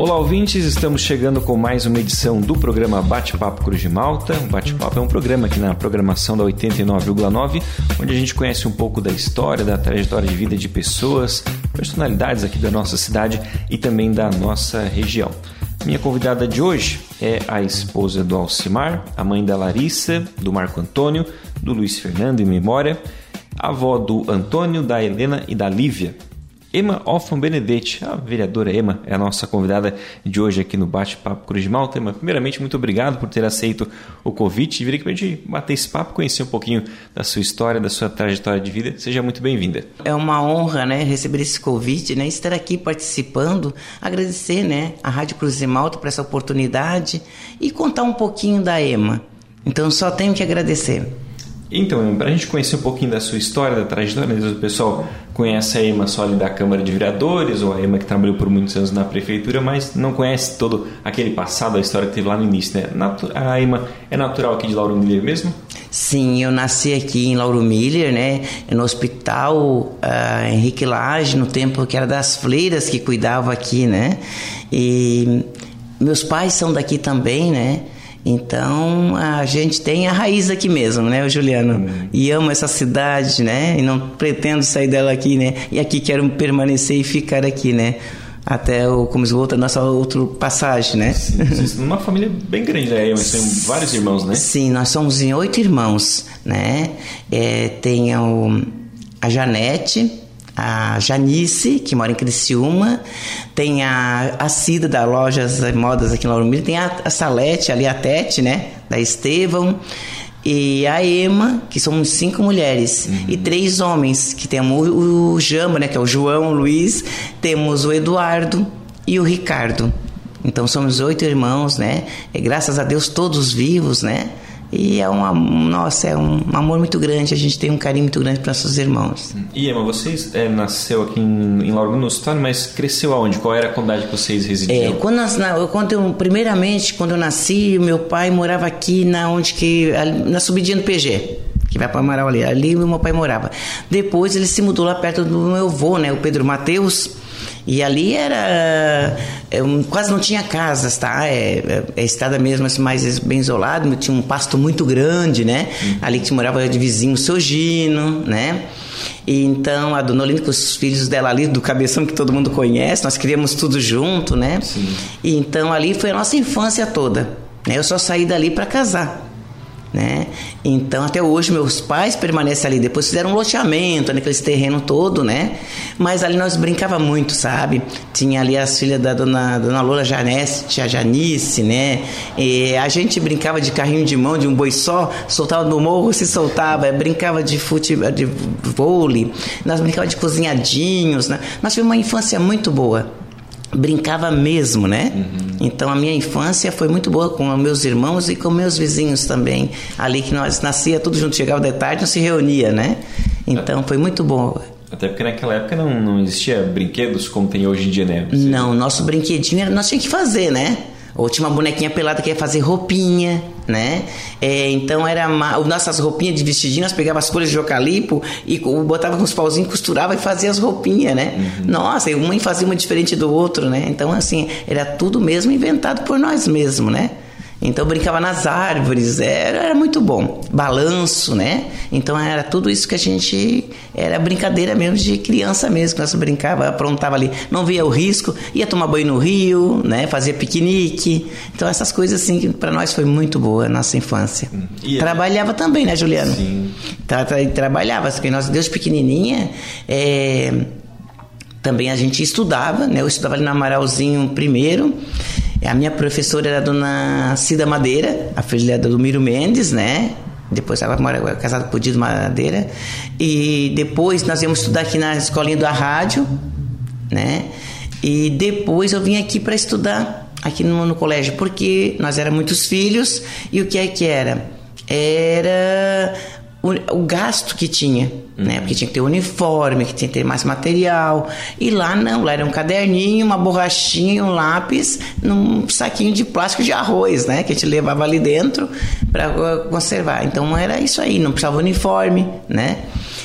Olá, ouvintes, estamos chegando com mais uma edição do programa Bate-Papo Cruz de Malta. O Bate-Papo é um programa aqui na programação da 89,9, onde a gente conhece um pouco da história, da trajetória de vida de pessoas, personalidades aqui da nossa cidade e também da nossa região. Minha convidada de hoje é a esposa do Alcimar, a mãe da Larissa, do Marco Antônio, do Luiz Fernando em memória, avó do Antônio, da Helena e da Lívia. Emma Hoffman Benedetti, a vereadora Emma, é a nossa convidada de hoje aqui no Bate-Papo Cruz de Malta. Emma, primeiramente, muito obrigado por ter aceito o convite e vir aqui para a gente bater esse papo, conhecer um pouquinho da sua história, da sua trajetória de vida. Seja muito bem-vinda. É uma honra, né, receber esse convite, né, estar aqui participando, agradecer, né, a Rádio Cruz de Malta por essa oportunidade e contar um pouquinho da Emma. Então, só tenho que agradecer. Então, para a gente conhecer um pouquinho da sua história, da trajetória, o pessoal conhece a Ema só ali da Câmara de Vereadores, ou a Ema que trabalhou por muitos anos na Prefeitura, mas não conhece todo aquele passado, a história que teve lá no início, né? A Ema é natural aqui de Lauro Miller mesmo? Sim, eu nasci aqui em Lauro Miller, né? No hospital uh, Henrique Lage, no tempo que era das fleiras que cuidava aqui, né? E meus pais são daqui também, né? Então a gente tem a raiz aqui mesmo, né, Juliano? Uhum. E amo essa cidade, né? E não pretendo sair dela aqui, né? E aqui quero permanecer e ficar aqui, né? Até o, como esgota a nossa outra passagem, né? Sim, uma família bem grande, né? Mas tem vários irmãos, né? Sim, nós somos em oito irmãos, né? É, tem o, a Janete, a Janice, que mora em Criciúma, tem a, a Cida da Lojas Modas aqui em Lauro Miller, tem a, a Salete ali, a Tete, né, da Estevão, e a Ema, que somos cinco mulheres, uhum. e três homens, que temos o, o Jamba, né, que é o João, o Luiz, temos o Eduardo e o Ricardo. Então somos oito irmãos, né? E graças a Deus todos vivos, né? E é uma, nossa, é um amor muito grande, a gente tem um carinho muito grande para nossos irmãos. E Emma, você é, nasceu aqui em, em Lauro Estado, mas cresceu aonde? Qual era a comunidade que vocês residiam? É, quando, nós, quando eu, primeiramente, quando eu nasci, meu pai morava aqui na onde que na subidinha do PG que vai para Amaral ali. Ali meu pai morava. Depois ele se mudou lá perto do meu avô, né, o Pedro Mateus. E ali era. É, quase não tinha casas, tá? É, é, é estrada mesmo, assim, mais bem isolado. Tinha um pasto muito grande, né? Uhum. Ali que morava de vizinho o seu Gino, né? E então a dona Olinda com os filhos dela ali, do cabeção que todo mundo conhece, nós criamos tudo junto, né? Sim. E então ali foi a nossa infância toda. Né? Eu só saí dali para casar né? Então até hoje meus pais permanecem ali, depois fizeram um loteamento naqueles terreno todo, né? Mas ali nós brincava muito, sabe? Tinha ali as filhas da dona, dona Lola Janesse, tia Janice, né? E a gente brincava de carrinho de mão, de um boi só, soltava no morro, se soltava, brincava de futebol, de vôlei, nós brincava de cozinhadinhos, né? Nós tivemos uma infância muito boa brincava mesmo, né? Uhum. Então a minha infância foi muito boa com meus irmãos e com meus vizinhos também. Ali que nós nascia tudo junto, chegava de tarde, nós se reunia, né? Então foi muito bom. Até porque naquela época não, não existia brinquedos como tem hoje em dia, né? Você... Não, nosso brinquedinho era, nós tínhamos que fazer, né? Ou tinha uma bonequinha pelada que ia fazer roupinha, né? É, então era uma, nossas roupinhas de vestidinho, nós pegava as folhas de eucalipto e botava com os pauzinhos, costurava e fazia as roupinhas, né? Uhum. Nossa, e uma fazia uma diferente do outro, né? Então, assim, era tudo mesmo inventado por nós mesmos, né? Então brincava nas árvores, era, era, muito bom. Balanço, né? Então era tudo isso que a gente. Era brincadeira mesmo de criança mesmo, que nós brincava, aprontava ali. Não via o risco, ia tomar banho no rio, né? Fazia piquenique. Então essas coisas assim que para nós foi muito boa a nossa infância. E trabalhava também, né, Juliano? Sim. Tra, tra, trabalhava, porque nós, desde pequenininha. É, também a gente estudava, né? Eu estudava ali no Amaralzinho primeiro. A minha professora era a dona Cida Madeira, a filha do Miro Mendes, né? Depois ela mora casada com o Dido Madeira. E depois nós íamos estudar aqui na escolinha da rádio, né? E depois eu vim aqui para estudar aqui no, no, colégio, porque nós éramos muitos filhos e o que é que era? Era o, gasto que tinha, uhum. né? Porque tinha que ter uniforme, que tinha que ter mais material. E lá não, lá era um caderninho, uma borrachinha, um lápis, num saquinho de plástico de arroz, né? Que a gente levava ali dentro para conservar. Então era isso aí, não precisava uniforme, né?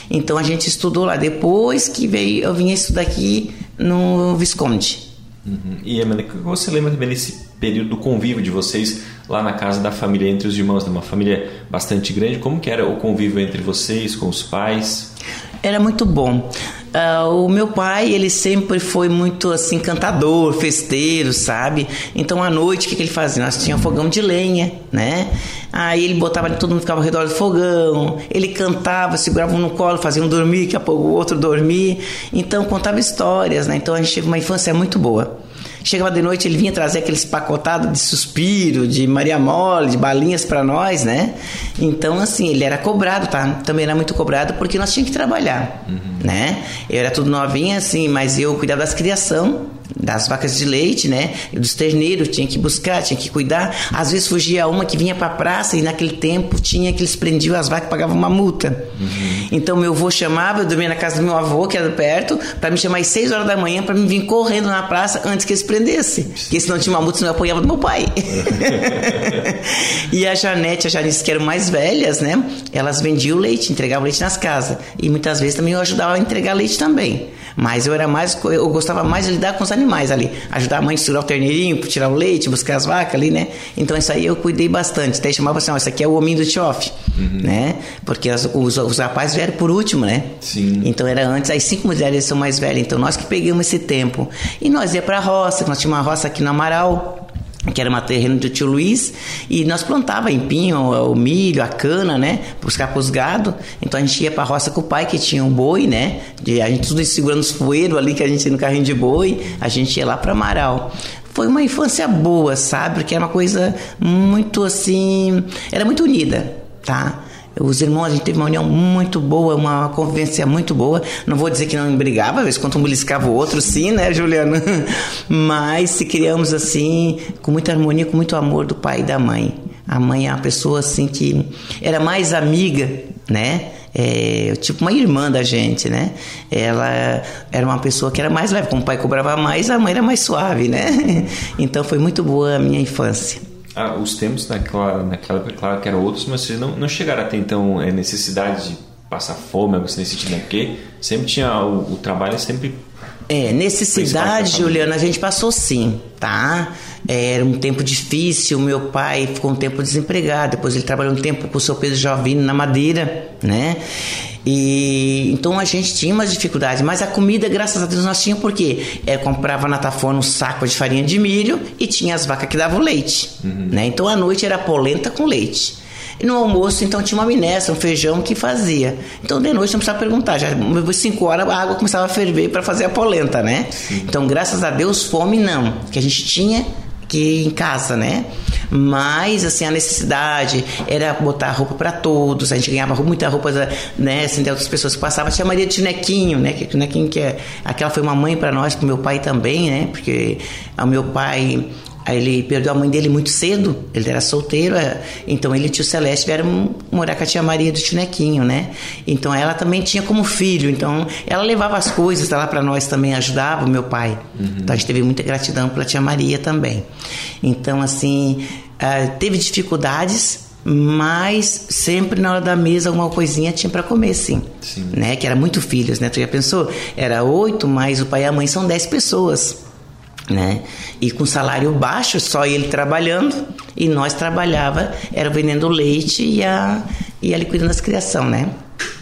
Então a gente estudou lá. Depois que veio, eu vim estudar aqui no Visconde. Uhum. E Amanda, você lembra também desse período do convívio de vocês lá na casa da família entre os irmãos, de uma família bastante grande? Como que era o convívio entre vocês com os pais? Era muito bom. Uh, o meu pai, ele sempre foi muito assim, cantador, festeiro, sabe? Então à noite, o que, que ele fazia? Nós tínhamos fogão de lenha, né? Aí ele botava, todo mundo ficava ao redor do fogão, ele cantava, segurava um no colo, fazia um dormir, daqui a pouco o outro dormir. Então contava histórias, né? Então a gente teve uma infância muito boa. Chegava de noite, ele vinha trazer aqueles pacotados de suspiro, de Maria Mole, de balinhas para nós, né? Então, assim, ele era cobrado, tá? Também era muito cobrado porque nós tínhamos que trabalhar, uhum. né? Eu era tudo novinha, assim, mas eu cuidava das criação, das vacas de leite, né? Dos terneiros, tinha que buscar, tinha que cuidar. Às vezes fugia uma que vinha para a praça e naquele tempo tinha que eles prendiam as vacas e pagavam uma multa. Uhum. Então meu avô chamava, eu dormia na casa do meu avô, que era perto, para me chamar às 6 horas da manhã para me vir correndo na praça antes que eles prendessem. Porque senão tinha uma multa, senão eu apoiava do meu pai. e a Janete, a Janice, que eram mais velhas, né? Elas vendiam leite, entregavam leite nas casas. E muitas vezes também eu ajudava a entregar leite também. Mas eu era mais, eu gostava mais de lidar com os animais ali. Ajudar a mãe a segurar o terneirinho, tirar o leite, buscar as vacas ali, né? Então isso aí eu cuidei bastante. Até chamava assim, ó, isso aqui é o hominho do tioff, uhum. né? Porque as, os, os rapazes vieram por último, né? Sim. Então era antes, as cinco mulheres são mais velhas. Então nós que pegamos esse tempo. E nós ia pra roça, nós tínhamos uma roça aqui no Amaral, que era uma terreno do tio Luiz, e nós plantava empinho, o milho, a cana, né, buscar para os gado. Então a gente ia para a roça com o pai, que tinha um boi, né, de, a gente tudo segurando os poeiros ali que a gente no carrinho de boi, a gente ia lá para Amaral. Foi uma infância boa, sabe? Porque era uma coisa muito assim, era muito unida, tá? Os irmãos, a gente teve uma união muito boa, uma convivência muito boa. Não vou dizer que não brigava, às vezes quando um beliscava o outro, sim, né, Juliana? Mas se criamos assim, com muita harmonia, com muito amor do pai e da mãe. A mãe é uma pessoa assim que era mais amiga, né? É, tipo uma irmã da gente, né? Ela era uma pessoa que era mais leve, como o pai cobrava mais, a mãe era mais suave, né? Então foi muito boa a minha infância. Ah, os tempos naquela, naquela época, claro que eram outros, mas vocês não, não chegaram a ter então é, necessidade de passar fome, algo assim nesse sentido, né? Porque sempre tinha o, o trabalho, sempre é, necessidade, Juliana, a gente passou sim, tá? Era um tempo difícil, meu pai ficou um tempo desempregado, depois ele trabalhou um tempo com o seu Pedro Jovino na madeira, né? E então a gente tinha umas dificuldades, mas a comida, graças a Deus, nós tínhamos porque é, comprava na Tafona um saco de farinha de milho e tinha as vacas que davam leite, uhum. né? Então à noite era polenta com leite. E no almoço, então, tinha uma minestra, um feijão que fazia. Então, de noite, não precisava perguntar. Já 5 horas, a água começava a ferver para fazer a polenta, né? Sim. Então, graças a Deus, fome não. Que a gente tinha que em casa, né? Mas, assim, a necessidade era botar roupa para todos. A gente ganhava muita roupa, né? Assim, de outras pessoas que passavam. Tinha a Maria de Nequinho, né? Que, Nequinho que é... Aquela foi uma mãe para nós, pro meu pai também, né? Porque o meu pai... Aí ele perdeu a mãe dele muito cedo, ele era solteiro, é, então ele e o tio Celeste vieram morar com a tia Maria do Tinequinho, né? Então ela também tinha como filho, então ela levava as coisas lá para nós também, ajudava o meu pai. Uhum. Então a gente teve muita gratidão pela tia Maria também. Então, assim, uh, teve dificuldades, mas sempre na hora da mesa alguma coisinha tinha para comer, sim. sim. Né? Que era muito filhos, né? Tu já pensou? Era oito, mas o pai e a mãe são dez pessoas né? E com salário baixo, só ele trabalhando e nós trabalhava, era vendendo leite e a e ali cuidando das criação, né?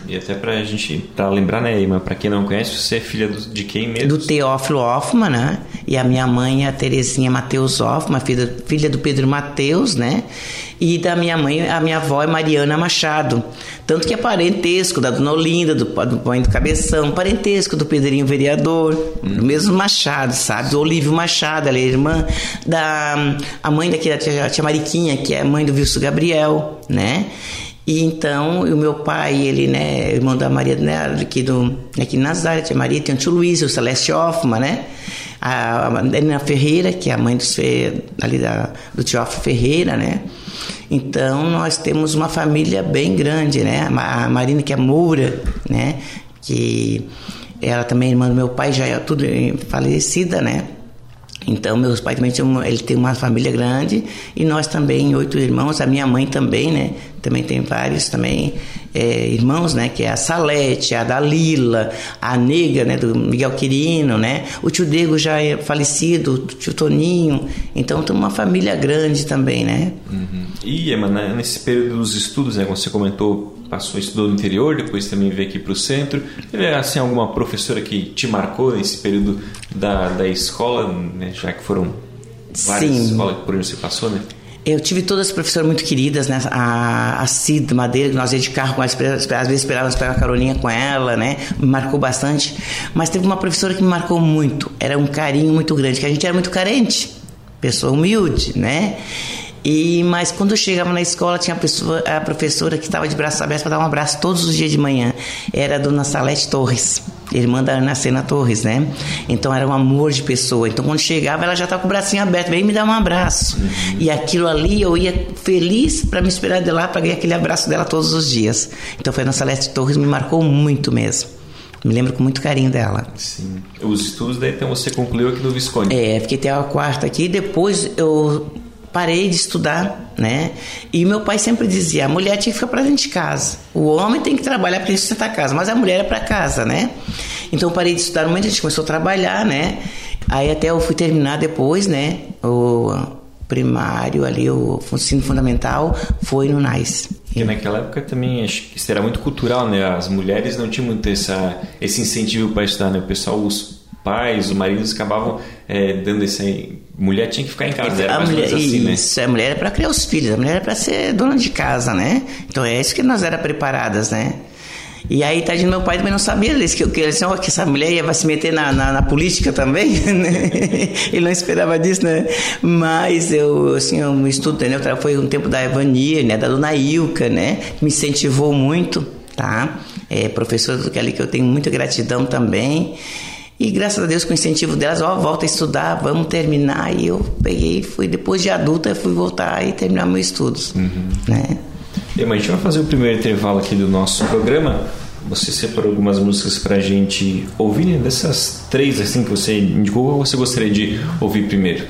E até pra gente, pra lembrar, né, Ima, pra quem não conhece, você é filha do, de quem mesmo? Do Teófilo Hoffman, né? E a minha mãe é a Terezinha Mateus Hoffman, filha, filha do Pedro Mateus, né? E da minha mãe, a minha avó é Mariana Machado. Tanto que é parentesco da Dona Olinda, do, do Mãe do Cabeção, parentesco do Pedrinho Vereador, hum. do mesmo Machado, sabe? Do Olívio Machado, ela é irmã da a mãe daquela tia, tia Mariquinha, que é mãe do Wilson Gabriel, né? E então, o meu pai, ele, né, irmão da Maria, né, aqui, do, aqui em Nazaré, tia Maria, tem o tio Luiz, o Celeste Hoffman, né? A, a Ferreira, que é a mãe dos, ali da, do tio Ferreira, né? Então, nós temos uma família bem grande, né? A Marina, que é Moura, né? Que ela também é irmã do meu pai, já é tudo falecida, né? Então, meus pais também tinham, ele tem uma família grande e nós também, oito irmãos, a minha mãe também, né? Também tem vários também é, irmãos, né? Que é a Salete, a Dalila, a Nega, né? Do Miguel Quirino, né? O tio Diego já é falecido, o tio Toninho. Então, tem uma família grande também, né? Uhum. E, Emma, nesse período dos estudos, né? Como você comentou, passou, estudou no interior, depois também veio aqui para o centro. Teve assim, alguma professora que te marcou nesse período da, da escola, né? já que foram várias Sim. escolas por onde você passou, né? Eu tive todas as professoras muito queridas, né? A, a Cid Madeira, que nós ia de carro com ela, às vezes esperávamos pegar uma carolinha com ela, né? Me marcou bastante. Mas teve uma professora que me marcou muito. Era um carinho muito grande, que a gente era muito carente. Pessoa humilde, né? E mas quando chegava na escola tinha a, pessoa, a professora que estava de braços abertos para dar um abraço todos os dias de manhã. Era a dona Salete Torres, irmã da Ana Sena Torres, né? Então era um amor de pessoa. Então quando chegava ela já estava com o bracinho aberto, vem me dar um abraço. Uhum. E aquilo ali eu ia feliz para me esperar de lá para ganhar aquele abraço dela todos os dias. Então foi a Ana Salete Torres me marcou muito mesmo. Me lembro com muito carinho dela. Sim. Os estudos daí então você concluiu aqui no Visconde? É, fiquei até a quarta aqui. Depois eu parei de estudar, né? E meu pai sempre dizia: a mulher tinha que ficar para dentro de casa, o homem tem que trabalhar para sustentar a casa, mas a mulher é para casa, né? Então eu parei de estudar no momento a gente começou a trabalhar, né? Aí até eu fui terminar depois, né? O primário ali, o ensino fundamental foi no NAIS. Porque naquela época também acho que isso era muito cultural, né? As mulheres não tinham muito essa, esse incentivo para estudar, né? O pessoal, os pais, os maridos acabavam é, dando esse mulher tinha que ficar em casa, era a mulher, assim, né? Isso, a mulher é para criar os filhos, a mulher é para ser dona de casa, né? Então é isso que nós era preparadas, né? E aí, tadinho, meu pai também não sabia disso, que, que, ele disse, oh, que essa mulher ia se meter na, na, na política também, né? Ele não esperava disso, né? Mas eu, assim, eu estudo, né? Foi um tempo da Evania, né? Da dona Ilka, né? Me incentivou muito, tá? É, professora do Kelly, que eu tenho muita gratidão também. E graças a Deus, com o incentivo delas, ó, volta a estudar, vamos terminar. E eu peguei, fui depois de adulta, fui voltar e terminar meus estudos. Uhum. Né? E, mas a gente vai fazer o primeiro intervalo aqui do nosso programa. Você separou algumas músicas pra gente ouvir, né? Dessas três assim que você indicou, qual você gostaria de ouvir primeiro?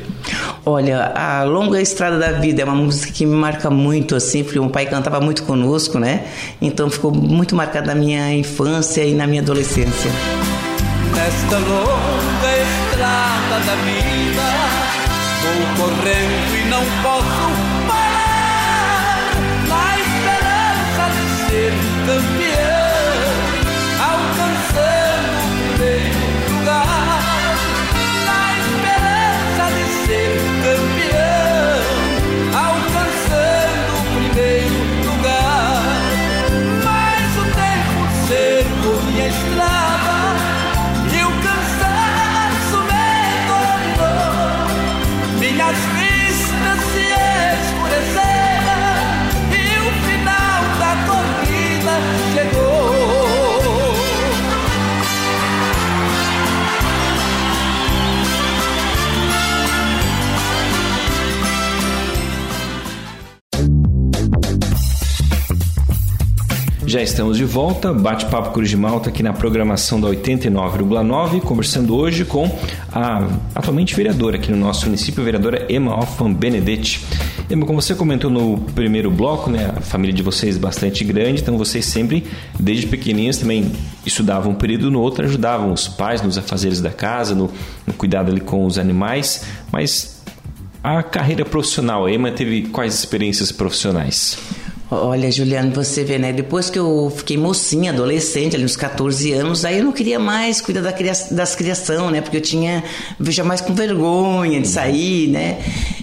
Olha, a Longa Estrada da Vida é uma música que me marca muito, assim, porque o pai cantava muito conosco, né? Então ficou muito marcada na minha infância e na minha adolescência nesta longa estrada da vida. Vou correndo e não posso parar, na esperança de ser campeão, Já estamos de volta, bate-papo Cruz de Malta aqui na programação da 89,9, conversando hoje com a atualmente vereadora aqui no nosso município, a vereadora Emma Hoffman Benedetti. Emma, como você comentou no primeiro bloco, né, a família de vocês é bastante grande, então vocês sempre, desde pequenininhos, também estudavam um período no outro, ajudavam os pais nos afazeres da casa, no, no cuidado ali com os animais, mas a carreira profissional, a Emma teve quais experiências profissionais? Olha, Juliano, você vê, né? Depois que eu fiquei mocinha, adolescente, ali uns 14 anos, aí eu não queria mais cuidar da cria das criação, né? Porque eu tinha, veja mais com vergonha de sair, né?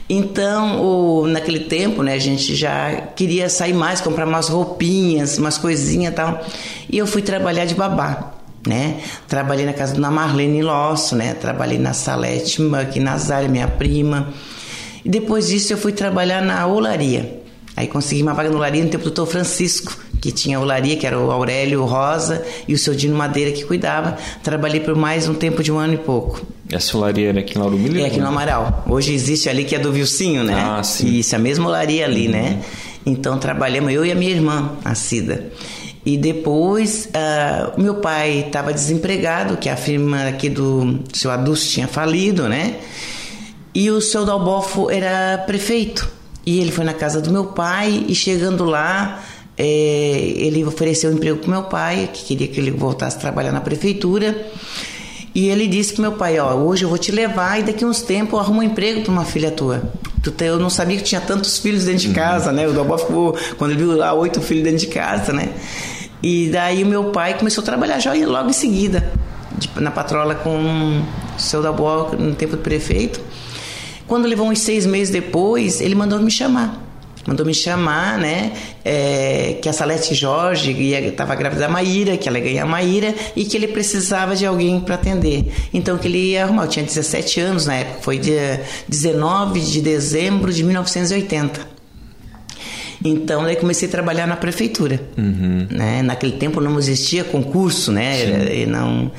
Então, o, naquele tempo, né, a gente já queria sair mais, comprar umas roupinhas, umas coisinhas e tal. E eu fui trabalhar de babá. Né? Trabalhei na casa da Marlene Losso, né? Trabalhei na Salete, aqui na Zara, minha prima. E depois disso eu fui trabalhar na olaria. Aí consegui uma vaga no Laria no tempo do doutor Francisco, que tinha a olaria, que era o Aurélio Rosa e o seu Dino Madeira que cuidava. Trabalhei por mais um tempo de um ano e pouco. Essa olaria era aqui no Lauro É aqui no Amaral. Hoje existe ali que é do Vilcinho, né? Ah, sim. Isso, a mesma olaria ali, né? uhum. né? Então trabalhamos eu e a minha irmã, a Cida. E depois, uh, meu pai estava desempregado, que a firma aqui do seu Adulto tinha falido, né? E o seu Dalbofo era prefeito. E ele foi na casa do meu pai e chegando lá, é, ele ofereceu um emprego para meu pai, que queria que ele voltasse a trabalhar na prefeitura. E ele disse para meu pai, ó, hoje eu vou te levar e daqui uns tempos eu arrumo um emprego para uma filha tua. Eu não sabia que tinha tantos filhos dentro de uhum. casa, né? O Dalbó ficou, quando ele viu lá oito filhos dentro de casa, né? E daí o meu pai começou a trabalhar já logo em seguida, na patrola com o seu Dalbó no tempo do prefeito. Quando levou uns seis meses depois, ele mandou me chamar mandou me chamar, né? É, que a Salete Jorge estava grávida da Maíra, que ela ia ganhar a Maíra e que ele precisava de alguém para atender. Então que ele ia arrumar. Eu tinha 17 anos na época, foi dia 19 de dezembro de 1980. Então, daí comecei a trabalhar na prefeitura. Uhum. Né? Naquele tempo não existia concurso, né? E não,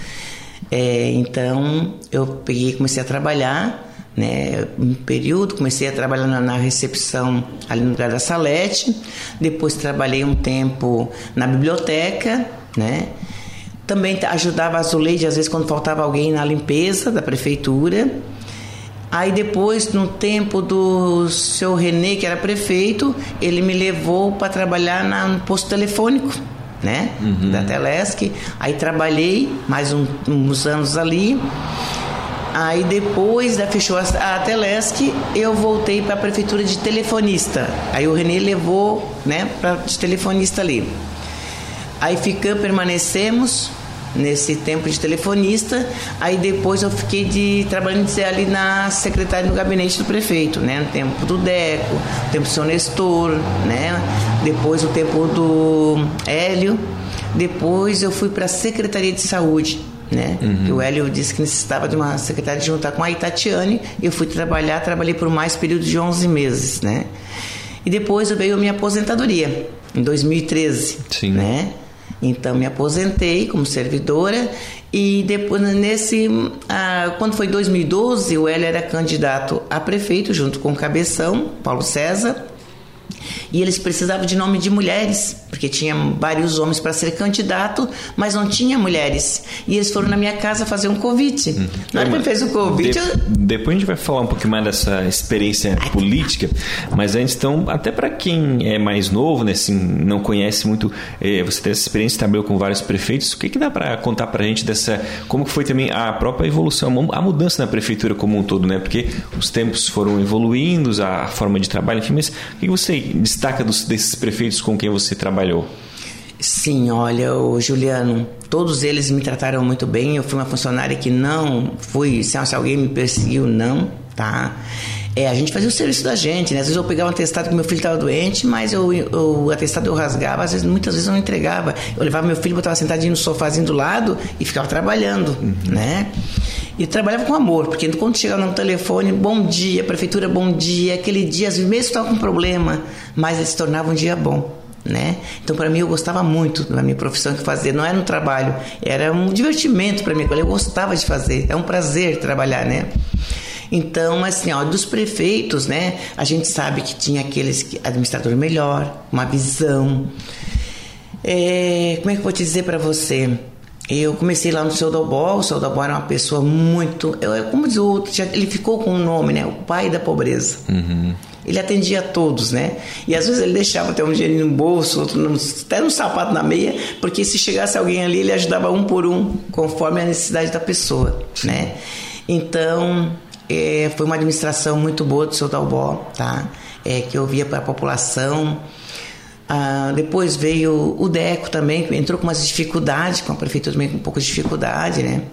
é, então, eu peguei comecei a trabalhar né, um período, comecei a trabalhar na recepção ali no lugar da Salete, depois trabalhei um tempo na biblioteca, né, também ajudava a Zuleide, às vezes quando faltava alguém na limpeza da prefeitura, aí depois, no tempo do seu Renê, que era prefeito, ele me levou para trabalhar no posto telefônico, né, uhum. da Telesc, aí trabalhei mais um, uns anos ali, Aí depois da fechou a, a Telesc, eu voltei para a prefeitura de telefonista. Aí o Renê levou, né, para de telefonista ali. Aí ficamos, permanecemos nesse tempo de telefonista. Aí depois eu fiquei de trabalhando ali na secretária do gabinete do prefeito, né, no tempo do Deco, no tempo do seu Nestor, né? Depois o tempo do Hélio. Depois eu fui para a Secretaria de Saúde né? Uhum. O Hélio disse que necessitava de uma secretária juntar com a Itatiane. Eu fui trabalhar, trabalhei por mais período de 11 meses, né? E depois veio a minha aposentadoria, em 2013, Sim. né? Então me aposentei como servidora e depois nesse ah, quando foi 2012 o Hélio era candidato a prefeito junto com o Cabeção, Paulo César e eles precisavam de nome de mulheres, porque tinha vários homens para ser candidato, mas não tinha mulheres. E eles foram na minha casa fazer um convite. Uhum. Na hora que ele fez o convite. De, eu... Depois a gente vai falar um pouquinho mais dessa experiência política, mas antes, então, até para quem é mais novo, né, assim, não conhece muito, eh, você tem essa experiência, trabalhou com vários prefeitos, o que, que dá para contar para a gente dessa. Como foi também a própria evolução, a mudança na prefeitura como um todo, né? Porque os tempos foram evoluindo, a forma de trabalho, enfim, mas o que você destaca dos, desses prefeitos com quem você trabalhou? Sim, olha, o Juliano, todos eles me trataram muito bem. Eu fui uma funcionária que não fui, se alguém me perseguiu, não, tá? É, a gente fazia o serviço da gente, né? Às vezes eu pegava um atestado que meu filho estava doente, mas eu, eu, o atestado eu rasgava, às vezes, muitas vezes eu não entregava. Eu levava meu filho, botava sentadinho no sofazinho do lado e ficava trabalhando, uhum. né? E trabalhava com amor, porque quando chegava no telefone, bom dia, prefeitura, bom dia, aquele dia, às vezes mesmo estava com problema, mas ele se tornava um dia bom. Né? Então, para mim, eu gostava muito da minha profissão que fazer. Não era um trabalho, era um divertimento para mim. Eu gostava de fazer, é um prazer trabalhar, né? Então, assim, ó, dos prefeitos, né? A gente sabe que tinha aqueles que, administrador melhor, uma visão. É, como é que eu vou te dizer para você? Eu comecei lá no seu Dobó, o seu Dobó era uma pessoa muito. Eu, como diz o outro, ele ficou com o um nome, né? O pai da pobreza. Uhum. Ele atendia a todos, né? E às vezes ele deixava até um dinheiro no bolso, outro no, até no sapato na meia, porque se chegasse alguém ali, ele ajudava um por um, conforme a necessidade da pessoa, né? Então, é, foi uma administração muito boa do seu Dalbó, tá? É, que eu via para a população. Ah, depois veio o DECO também, que entrou com umas dificuldades, com a prefeitura também com um pouco de dificuldade, né?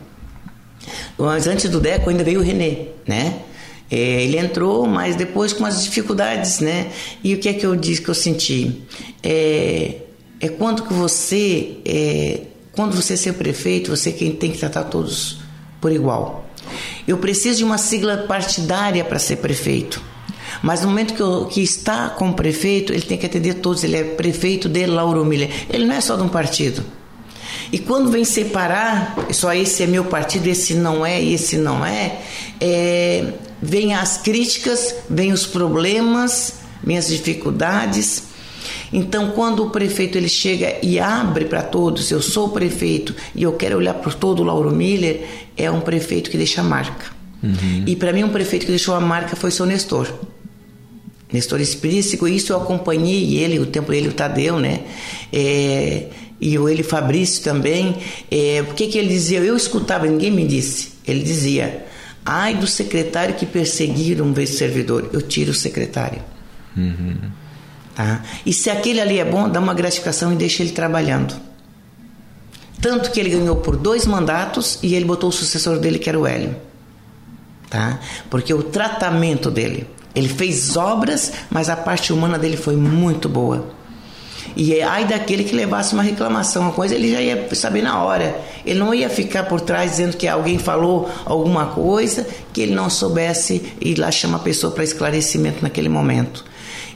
Mas antes do DECO ainda veio o Renê, né? É, ele entrou, mas depois com as dificuldades, né? E o que é que eu disse que eu senti? É, é quando que você, é, quando você ser prefeito, você quem tem que tratar todos por igual. Eu preciso de uma sigla partidária para ser prefeito. Mas no momento que, eu, que está como prefeito, ele tem que atender todos. Ele é prefeito de Lauro Miller. Ele não é só de um partido. E quando vem separar, só esse é meu partido, esse não é, esse não é, é vem as críticas, vem os problemas, vem as dificuldades. Então, quando o prefeito ele chega e abre para todos, eu sou o prefeito e eu quero olhar por todo o Lauro Miller, é um prefeito que deixa marca. Uhum. E para mim um prefeito que deixou a marca foi o seu Nestor. Nestor Espírico, isso eu acompanhei ele, o tempo dele, o Tadeu, né? É, e o ele Fabrício também. É, o que, que ele dizia? Eu escutava, ninguém me disse. Ele dizia: ai do secretário que perseguir um vez servidor, eu tiro o secretário. Uhum. Tá? E se aquele ali é bom, dá uma gratificação e deixa ele trabalhando. Tanto que ele ganhou por dois mandatos e ele botou o sucessor dele, que era o Hélio. Tá? Porque o tratamento dele, ele fez obras, mas a parte humana dele foi muito boa. E é, ai daquele que levasse uma reclamação, uma coisa, ele já ia saber na hora. Ele não ia ficar por trás dizendo que alguém falou alguma coisa que ele não soubesse ir lá chamar a pessoa para esclarecimento naquele momento.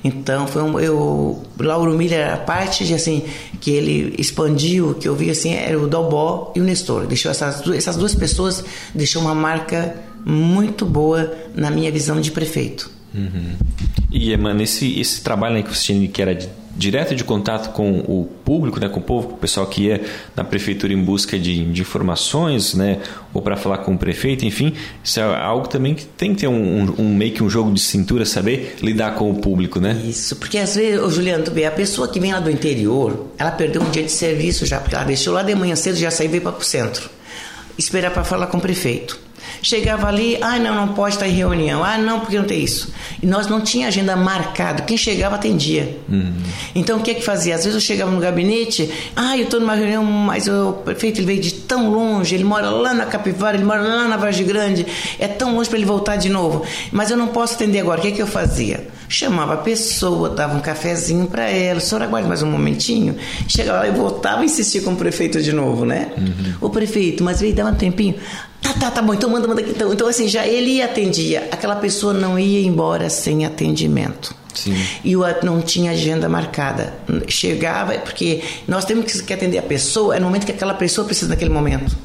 Então foi um, eu Lauro Miller a parte de assim que ele expandiu, que eu vi assim era o Dalbó e o Nestor. Deixou essas essas duas pessoas deixou uma marca muito boa na minha visão de prefeito. Uhum. E mano, esse esse trabalho aí que você tinha que era de direto de contato com o público, né, com o povo, com o pessoal que ia na prefeitura em busca de, de informações, né, ou para falar com o prefeito, enfim, isso é algo também que tem que ter um, um, um, meio que um jogo de cintura, saber lidar com o público, né? Isso, porque às vezes, ô Juliano, vê, a pessoa que vem lá do interior, ela perdeu um dia de serviço já, porque ela deixou lá de manhã cedo, já saiu e veio para o centro, esperar para falar com o prefeito. Chegava ali, ah, não, não pode estar em reunião. Ah, não, porque não tem isso. E nós não tinha agenda marcada. Quem chegava atendia. Uhum. Então o que é que fazia? Às vezes eu chegava no gabinete, ah, eu estou numa reunião, mas o prefeito ele veio de tão longe, ele mora lá na Capivara, ele mora lá na Vargem Grande, é tão longe para ele voltar de novo. Mas eu não posso atender agora. O que é que eu fazia? Chamava a pessoa, dava um cafezinho para ela, senhora aguarde mais um momentinho. Chegava lá e voltava a insistir com o prefeito de novo, né? Uhum. O prefeito, mas veio dar um tempinho. Tá, tá, tá bom, então manda, manda aqui. Então, então assim, já ele atendia. Aquela pessoa não ia embora sem atendimento. Sim. E o não tinha agenda marcada. Chegava, porque nós temos que atender a pessoa, é no momento que aquela pessoa precisa naquele momento.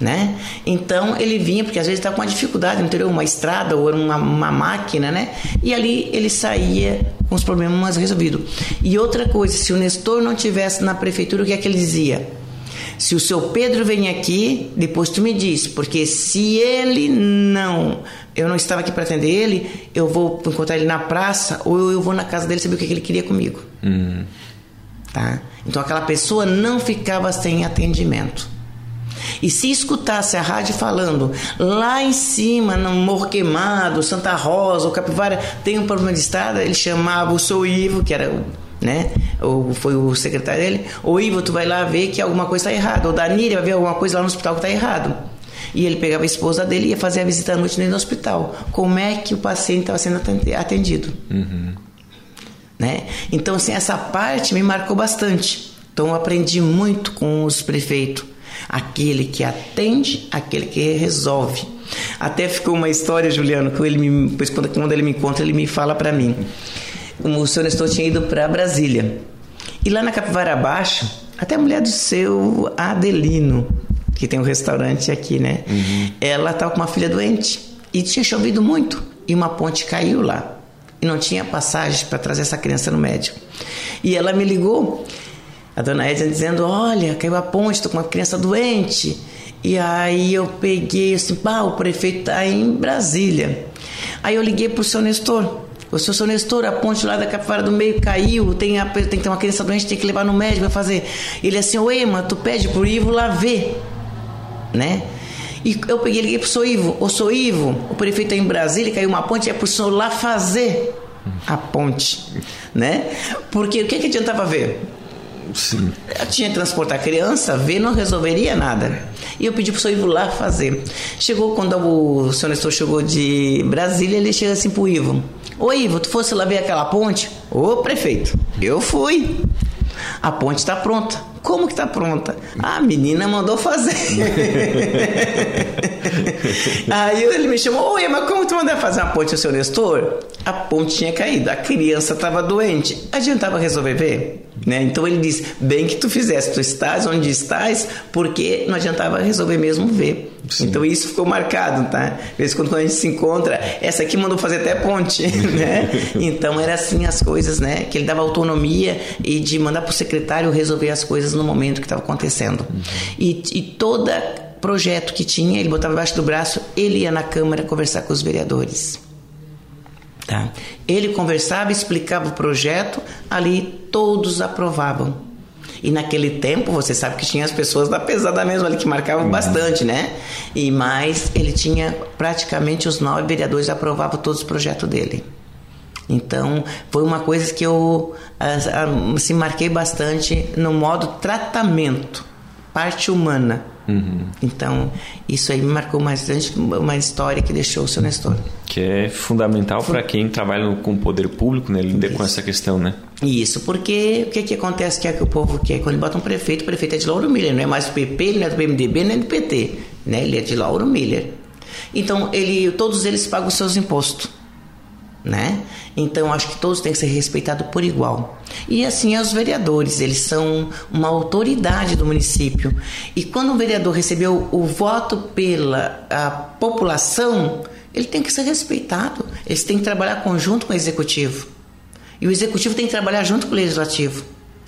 Né? Então ele vinha, porque às vezes estava com uma dificuldade, não teria uma estrada ou uma, uma máquina, né? E ali ele saía com os problemas resolvidos. E outra coisa, se o Nestor não tivesse na prefeitura, o que é que ele dizia? Se o seu Pedro vem aqui, depois tu me diz, porque se ele não, eu não estava aqui para atender ele, eu vou encontrar ele na praça ou eu vou na casa dele saber o que ele queria comigo. Uhum. Tá? Então aquela pessoa não ficava sem atendimento. E se escutasse a rádio falando lá em cima, no Morro Queimado, Santa Rosa, o Capivara tem um problema de estrada, ele chamava o seu Ivo, que era o né? Ou foi o secretário dele, ou Ivo, tu vai lá ver que alguma coisa está errada, ou Danilo vai ver alguma coisa lá no hospital que está errado. E ele pegava a esposa dele e ia fazer a visita à noite no hospital. Como é que o paciente estava sendo atendido? Uhum. Né? Então, assim, essa parte me marcou bastante. Então, eu aprendi muito com os prefeitos. Aquele que atende, aquele que resolve. Até ficou uma história, Juliano, que ele me, quando ele me encontra, ele me fala para mim o senhor Nestor tinha ido para Brasília. E lá na Capivara Abaixo, até a mulher do seu Adelino, que tem um restaurante aqui, né? Uhum. Ela estava com uma filha doente e tinha chovido muito e uma ponte caiu lá e não tinha passagem para trazer essa criança no médico. E ela me ligou, a dona Edna, dizendo: Olha, caiu a ponte, estou com uma criança doente. E aí eu peguei assim, pá, o prefeito está em Brasília. Aí eu liguei para o seu Nestor. O seu seu Nestor, a ponte lá da Capivara do Meio caiu, tem, a, tem que ter uma criança doente, tem que levar no médico, vai fazer. Ele assim, ô Ema, tu pede pro Ivo lá ver, né? E eu peguei liguei pro seu Ivo, ô seu Ivo, o prefeito é em Brasília, caiu uma ponte, é pro senhor lá fazer a ponte, né? Porque o que, que adiantava ver? Sim. Eu tinha que transportar a criança, ver não resolveria nada. E eu pedi pro seu Ivo lá fazer. Chegou quando o senhor Nestor chegou de Brasília, ele chega assim pro Ivo. Ô Ivo, tu fosse lá ver aquela ponte? Ô prefeito, eu fui. A ponte está pronta. Como que está pronta? A menina mandou fazer. Aí ele me chamou, oi, mas como tu mandou fazer uma ponte, seu Nestor? A ponte tinha caído, a criança estava doente. Adiantava resolver ver? Né? Então ele disse, bem que tu fizesse, tu estás onde estás, porque não adiantava resolver mesmo ver. Sim. Então isso ficou marcado, tá? Às vezes quando a gente se encontra, essa aqui mandou fazer até ponte, né? Então era assim as coisas, né? Que ele dava autonomia e de mandar para o secretário resolver as coisas no momento que estava acontecendo. Uhum. E, e toda projeto que tinha, ele botava embaixo do braço, ele ia na Câmara conversar com os vereadores. Tá? Ele conversava, explicava o projeto, ali todos aprovavam. E naquele tempo, você sabe que tinha as pessoas da pesada mesmo ali que marcavam uhum. bastante, né? E mais, ele tinha praticamente os nove vereadores aprovavam todos os projetos dele. Então, foi uma coisa que eu assim, marquei bastante no modo tratamento, parte humana Uhum. Então, isso aí me marcou bastante uma história que deixou o seu Nestor. Que é fundamental para quem trabalha com o poder público, né? Lida com essa questão, né? Isso, porque o que, que acontece que, é que o povo quer? Quando bota um prefeito, o prefeito é de Lauro Miller, não é mais do PP, ele não é do PMDB, nem é do PT, né? Ele é de Lauro Miller. Então, ele, todos eles pagam os seus impostos né? Então acho que todos têm que ser respeitados por igual. E assim os vereadores, eles são uma autoridade do município. E quando o vereador recebeu o voto pela a população, ele tem que ser respeitado. Eles têm que trabalhar conjunto com o executivo. E o executivo tem que trabalhar junto com o legislativo.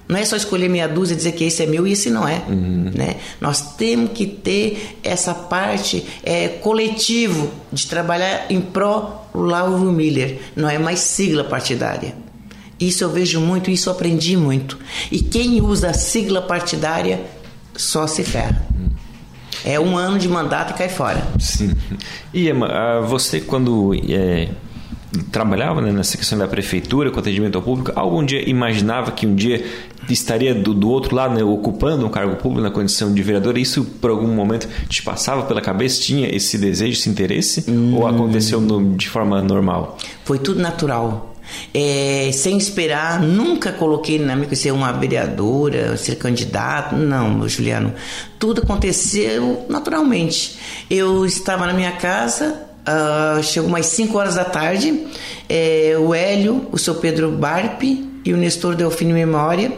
Não é só escolher meia dúzia e dizer que esse é meu e esse não é. Uhum. Né? Nós temos que ter essa parte é, coletivo de trabalhar em pró Lauro Miller. Não é mais sigla partidária. Isso eu vejo muito, isso aprendi muito. E quem usa sigla partidária só se ferra. É um ano de mandato e cai fora. Sim. E Emma, ah, você quando é, trabalhava né, nessa questão da prefeitura com atendimento ao público, algum dia imaginava que um dia estaria do, do outro lado, né, ocupando um cargo público na condição de vereador? Isso por algum momento te passava pela cabeça? Tinha esse desejo, esse interesse? Hum. Ou aconteceu no, de forma normal? Foi tudo natural. É, sem esperar, nunca coloquei na minha ser uma vereadora, ser candidato, não, Juliano. Tudo aconteceu naturalmente. Eu estava na minha casa, uh, chegou umas 5 horas da tarde, é, o Hélio, o seu Pedro Barpe e o Nestor Delfino Memória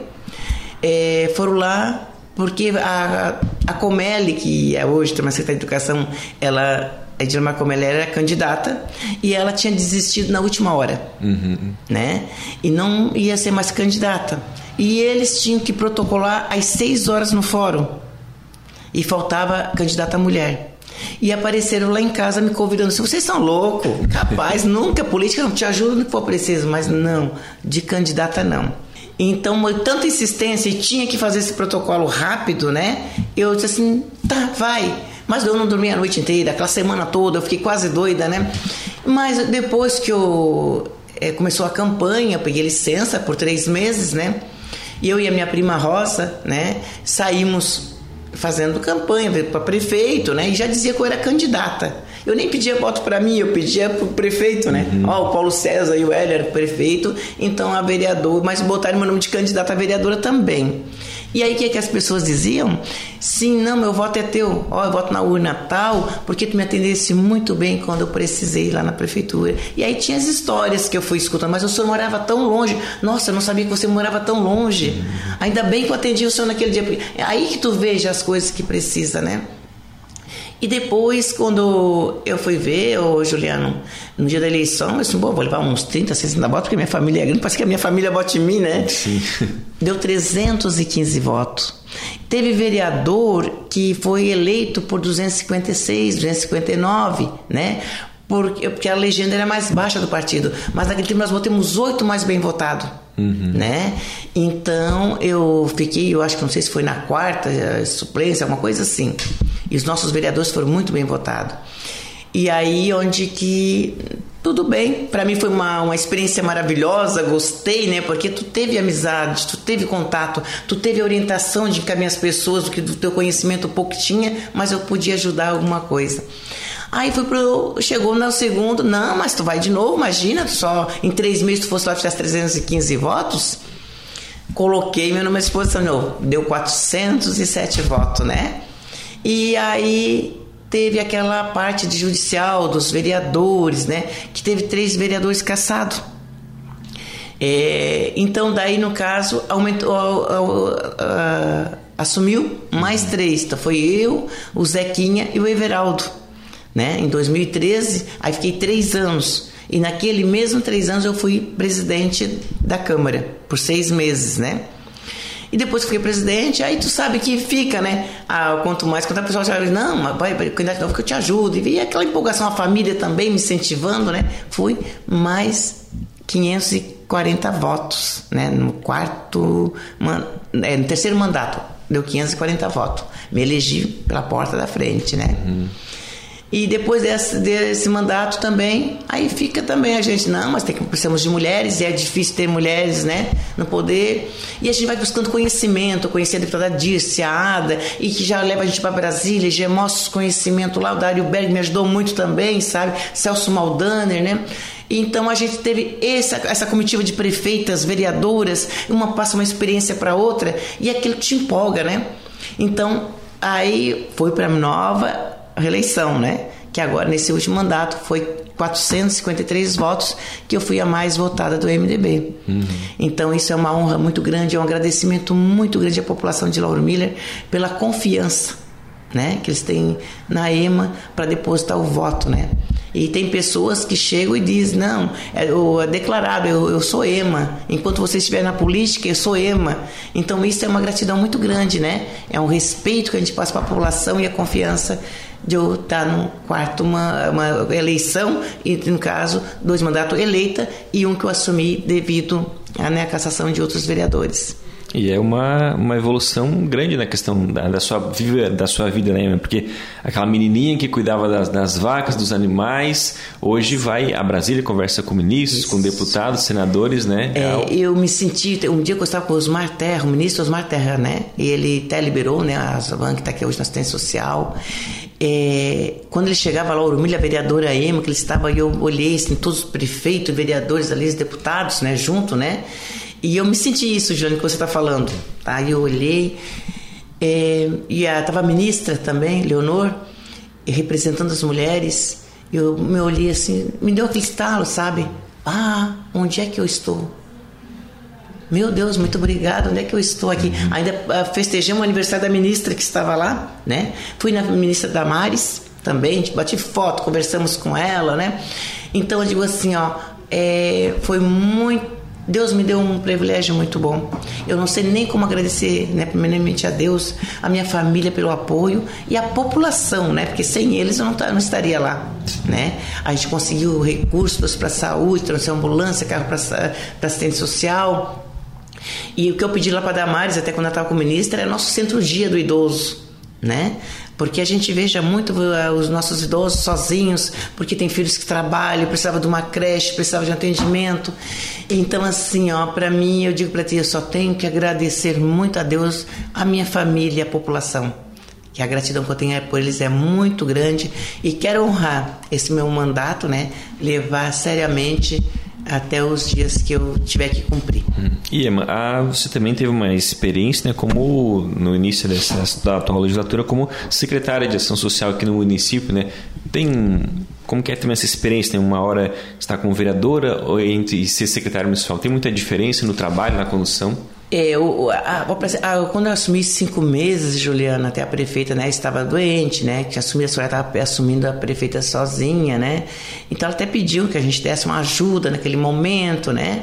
é, foram lá porque a, a Comeli, que é hoje tem uma secretária de educação, ela a Dilma Comeli era candidata e ela tinha desistido na última hora, uhum. né? E não ia ser mais candidata. E eles tinham que protocolar às seis horas no fórum e faltava candidata mulher. E apareceram lá em casa me convidando. Se vocês são loucos, capaz, nunca política não te ajuda no que for preciso, mas não, de candidata não. Então, tanta insistência e tinha que fazer esse protocolo rápido, né? Eu disse assim, tá, vai. Mas eu não dormi a noite inteira, aquela semana toda, eu fiquei quase doida, né? Mas depois que eu é, começou a campanha, eu peguei licença por três meses, né? E eu e a minha prima Rosa, né? Saímos fazendo campanha para prefeito, né? E já dizia que eu era candidata. Eu nem pedia voto para mim, eu pedia para o prefeito, né? Uhum. Ó, o Paulo César e o Hélio eram prefeito, então a vereador, mas botaram meu nome de candidata a vereadora também. E aí o que, é que as pessoas diziam? Sim, não, meu voto é teu. Ó, eu voto na urna tal, porque tu me atendesse muito bem quando eu precisei lá na prefeitura. E aí tinha as histórias que eu fui escutando, mas o senhor morava tão longe. Nossa, eu não sabia que você morava tão longe. Ainda bem que eu atendi o senhor naquele dia. Aí que tu veja as coisas que precisa, né? E depois, quando eu fui ver, ô Juliano, no dia da eleição, eu disse, bom, vou levar uns 30, 60 votos, porque minha família é grande, parece que a minha família vota em mim, né? Sim. Deu 315 votos. Teve vereador que foi eleito por 256, 259, né? Porque, porque a legenda era mais baixa do partido. Mas naquele tempo nós votamos oito mais bem votados. Uhum. Né? Então eu fiquei, eu acho que não sei se foi na quarta eh, suplência, alguma coisa assim. E os nossos vereadores foram muito bem votados. E aí onde que tudo bem, para mim foi uma, uma experiência maravilhosa, gostei, né? Porque tu teve amizade, tu teve contato, tu teve orientação de encaminhar as pessoas, do que do teu conhecimento pouco tinha, mas eu podia ajudar alguma coisa. Aí foi pro. Chegou no segundo, não, mas tu vai de novo, imagina, só em três meses tu fosse lá e fizesse 315 votos. Coloquei meu nome à disposição, deu 407 votos, né? E aí teve aquela parte de judicial dos vereadores, né? Que teve três vereadores caçados. É, então daí no caso aumentou, assumiu mais três. Então foi eu, o Zequinha e o Everaldo, né? Em 2013, aí fiquei três anos. E naquele mesmo três anos eu fui presidente da Câmara por seis meses, né? E depois que fiquei presidente, aí tu sabe que fica, né? Ah, quanto mais, quando a pessoa já diz, não, mas vai, vai candidato novo que eu te ajudo. E aquela empolgação, a família também me incentivando, né? Fui mais 540 votos, né? No quarto, é, no terceiro mandato, deu 540 votos. Me elegi pela porta da frente, né? Uhum. E depois desse, desse mandato também, aí fica também a gente, não, mas tem que, precisamos de mulheres, e é difícil ter mulheres né, no poder. E a gente vai buscando conhecimento, conhecer a deputada Dirce, a Ada, e que já leva a gente para Brasília, já mostra os conhecimentos lá. O Dário Berg me ajudou muito também, sabe? Celso Maldaner, né? Então a gente teve essa, essa comitiva de prefeitas, vereadoras, uma passa uma experiência para outra, e aquilo te empolga, né? Então aí foi para nova reeleição, né? Que agora, nesse último mandato, foi 453 votos que eu fui a mais votada do MDB. Uhum. Então, isso é uma honra muito grande, é um agradecimento muito grande à população de Lauro Miller pela confiança né, que eles têm na EMA para depositar o voto, né? E tem pessoas que chegam e dizem, não, é, é declarado, eu, eu sou EMA. Enquanto você estiver na política, eu sou EMA. Então isso é uma gratidão muito grande, né? É um respeito que a gente passa para a população e a confiança de eu estar no quarto uma, uma eleição, e no caso, dois mandatos eleita e um que eu assumi devido à né, cassação de outros vereadores. E é uma, uma evolução grande na questão da, da, sua, vida, da sua vida, né? Porque aquela menininha que cuidava das, das vacas, dos animais, hoje vai a Brasília, conversa com ministros, Isso. com deputados, senadores, né? É, eu me senti, um dia que eu estava com o Osmar Terra, o ministro Osmar Terra, né? E ele até liberou, né? A Zavan, que está aqui hoje na assistência social. É, quando ele chegava lá, Urmília, a vereadora Ema, que ele estava, eu olhei assim, todos os prefeitos, vereadores ali, os deputados, né? Junto, né? E eu me senti isso, Jane, que você está falando. Aí eu olhei, é, e estava a ministra também, Leonor, representando as mulheres. Eu me olhei assim, me deu aquele estalo, sabe? Ah, onde é que eu estou? Meu Deus, muito obrigado. Onde é que eu estou aqui? Uhum. Ainda ah, festejamos o aniversário da ministra que estava lá, né? Fui na ministra Damares também, bati foto, conversamos com ela, né? Então eu digo assim, ó, é, foi muito Deus me deu um privilégio muito bom. Eu não sei nem como agradecer, né, primeiramente a Deus, a minha família pelo apoio e a população, né, porque sem eles eu não, não estaria lá, né. A gente conseguiu recursos para saúde, trouxe ambulância, carro para assistente social. E o que eu pedi lá para Damares, até quando eu estava com o ministro, era nosso centro-dia do idoso, né? Porque a gente veja muito uh, os nossos idosos sozinhos, porque tem filhos que trabalham, precisava de uma creche, precisava de um atendimento. Então, assim, ó, para mim, eu digo para ti, eu só tenho que agradecer muito a Deus, a minha família, a população. Que a gratidão que eu tenho por eles é muito grande e quero honrar esse meu mandato, né? Levar seriamente até os dias que eu tiver que cumprir. Hum. E Emma, ah, você também teve uma experiência, né, como no início dessa da atual legislatura, como secretária de ação social aqui no município, né? Tem como que é também essa experiência? Tem uma hora estar como vereadora ou entre ser secretária municipal? Tem muita diferença no trabalho, na condução? É, eu, a, a, quando eu assumi cinco meses, Juliana, até a prefeita né, estava doente, né? Que assumir a senhora estava assumindo a prefeita sozinha, né? Então ela até pediu que a gente desse uma ajuda naquele momento, né?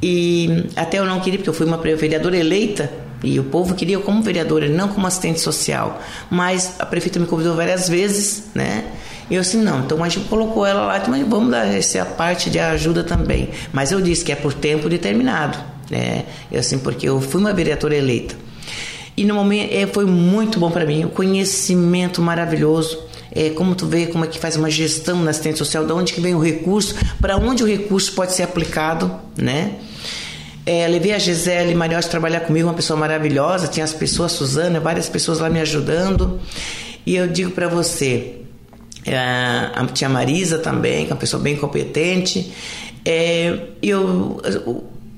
E até eu não queria, porque eu fui uma vereadora eleita e o povo queria eu como vereadora, não como assistente social. Mas a prefeita me convidou várias vezes, né? E eu assim, não, então a gente colocou ela lá, mas vamos dar essa parte de ajuda também. Mas eu disse que é por tempo determinado né? Assim, porque eu fui uma vereadora eleita. E no momento é, foi muito bom para mim, o conhecimento maravilhoso. É, como tu vê como é que faz uma gestão na assistência social, de onde que vem o recurso, para onde o recurso pode ser aplicado, né? É, levei a Gisele Mariotti trabalhar comigo, uma pessoa maravilhosa, tinha as pessoas, Suzana, várias pessoas lá me ajudando. E eu digo para você, é, a tia Marisa também, que é uma pessoa bem competente. É, eu,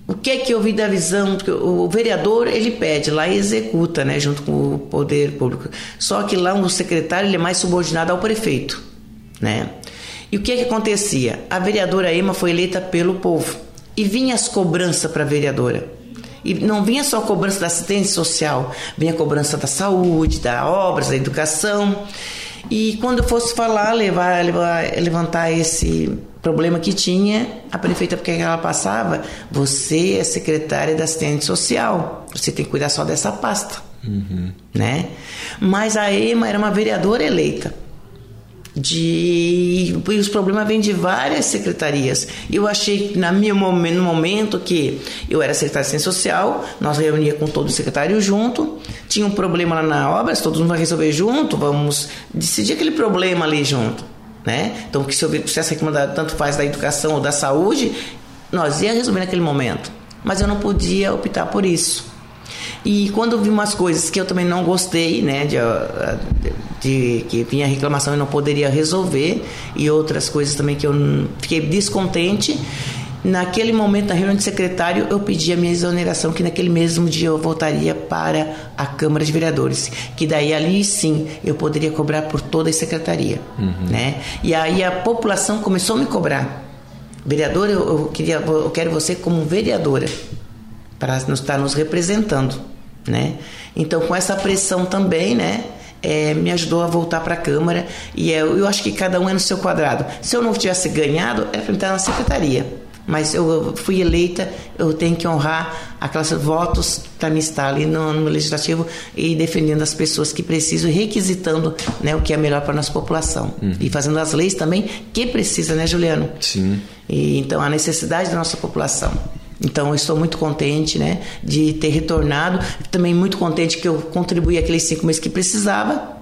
o que é que eu vi da visão? Porque o vereador ele pede lá e executa, né, junto com o poder público. Só que lá o secretário ele é mais subordinado ao prefeito, né? E o que é que acontecia? A vereadora Ema foi eleita pelo povo e vinha as cobranças para a vereadora. E não vinha só a cobrança da assistência social, vinha a cobrança da saúde, da obras, da educação. E quando eu fosse falar, levar, levar levantar esse problema que tinha, a prefeita, porque ela passava, você é secretária da assistente social, você tem que cuidar só dessa pasta, uhum. né? Mas a Ema era uma vereadora eleita. De e os problemas vêm de várias secretarias. Eu achei na minha momento, no momento que eu era secretária de Ciência Social, nós reunia com todos os secretários junto, tinha um problema lá na obra, todos vamos resolver junto, vamos decidir aquele problema ali junto né? Então, que se eu se essa reclama tanto faz da educação ou da saúde, nós ia resolver naquele momento. Mas eu não podia optar por isso. E quando vi umas coisas que eu também não gostei, né, de, de, que vinha reclamação e não poderia resolver, e outras coisas também que eu fiquei descontente, Naquele momento, na reunião de secretário, eu pedi a minha exoneração, que naquele mesmo dia eu voltaria para a Câmara de Vereadores, que daí ali sim eu poderia cobrar por toda a secretaria, uhum. né? E aí a população começou a me cobrar. Vereadora, eu, eu queria, eu quero você como vereadora para nos estar nos representando, né? Então, com essa pressão também, né? É, me ajudou a voltar para a Câmara e é, eu acho que cada um é no seu quadrado. Se eu não tivesse ganhado, era para entrar na secretaria mas eu fui eleita, eu tenho que honrar aqueles votos para me estar ali no, no, legislativo e defendendo as pessoas que precisam, requisitando né, o que é melhor para a nossa população uhum. e fazendo as leis também que precisa, né, Juliano? Sim. E, então a necessidade da nossa população. Então eu estou muito contente, né, de ter retornado. Também muito contente que eu contribuí aqueles cinco meses que precisava,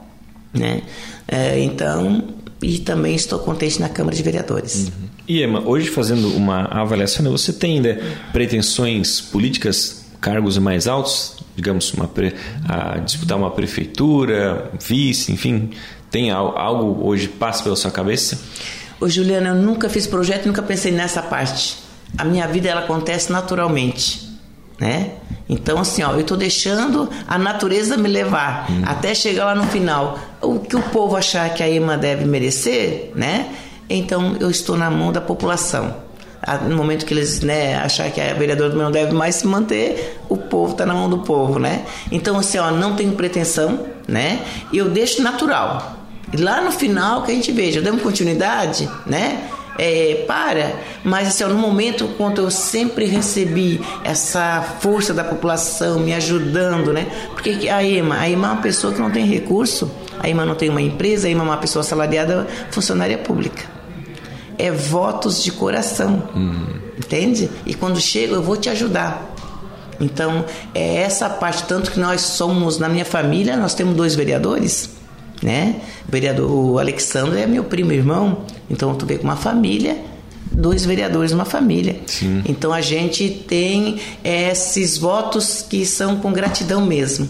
né? É, então e também estou contente na Câmara de Vereadores. Uhum. E Emma, hoje fazendo uma avaliação, você tem ainda pretensões políticas, cargos mais altos, digamos, uma pre, a disputar uma prefeitura, vice, enfim, tem algo hoje passa pela sua cabeça? Ô Juliana, eu nunca fiz projeto, nunca pensei nessa parte. A minha vida ela acontece naturalmente né? Então, assim, ó, eu estou deixando a natureza me levar hum. até chegar lá no final. O que o povo achar que a IMA deve merecer, né? Então, eu estou na mão da população. No momento que eles né, achar que a vereadora não deve mais se manter, o povo está na mão do povo, né? Então, assim, ó, não tenho pretensão, né? Eu deixo natural. E lá no final que a gente veja, damos continuidade, né? É, para, mas assim, no momento quando eu sempre recebi essa força da população me ajudando, né? Porque a EMA, a EMA é uma pessoa que não tem recurso, a EMA não tem uma empresa, a EMA é uma pessoa salariada funcionária pública. É votos de coração, uhum. entende? E quando chego eu vou te ajudar. Então, é essa parte, tanto que nós somos, na minha família, nós temos dois vereadores, né? O vereador o Alexandre é meu primo irmão, então tu vê com uma família, dois vereadores uma família. Sim. Então a gente tem esses votos que são com gratidão mesmo.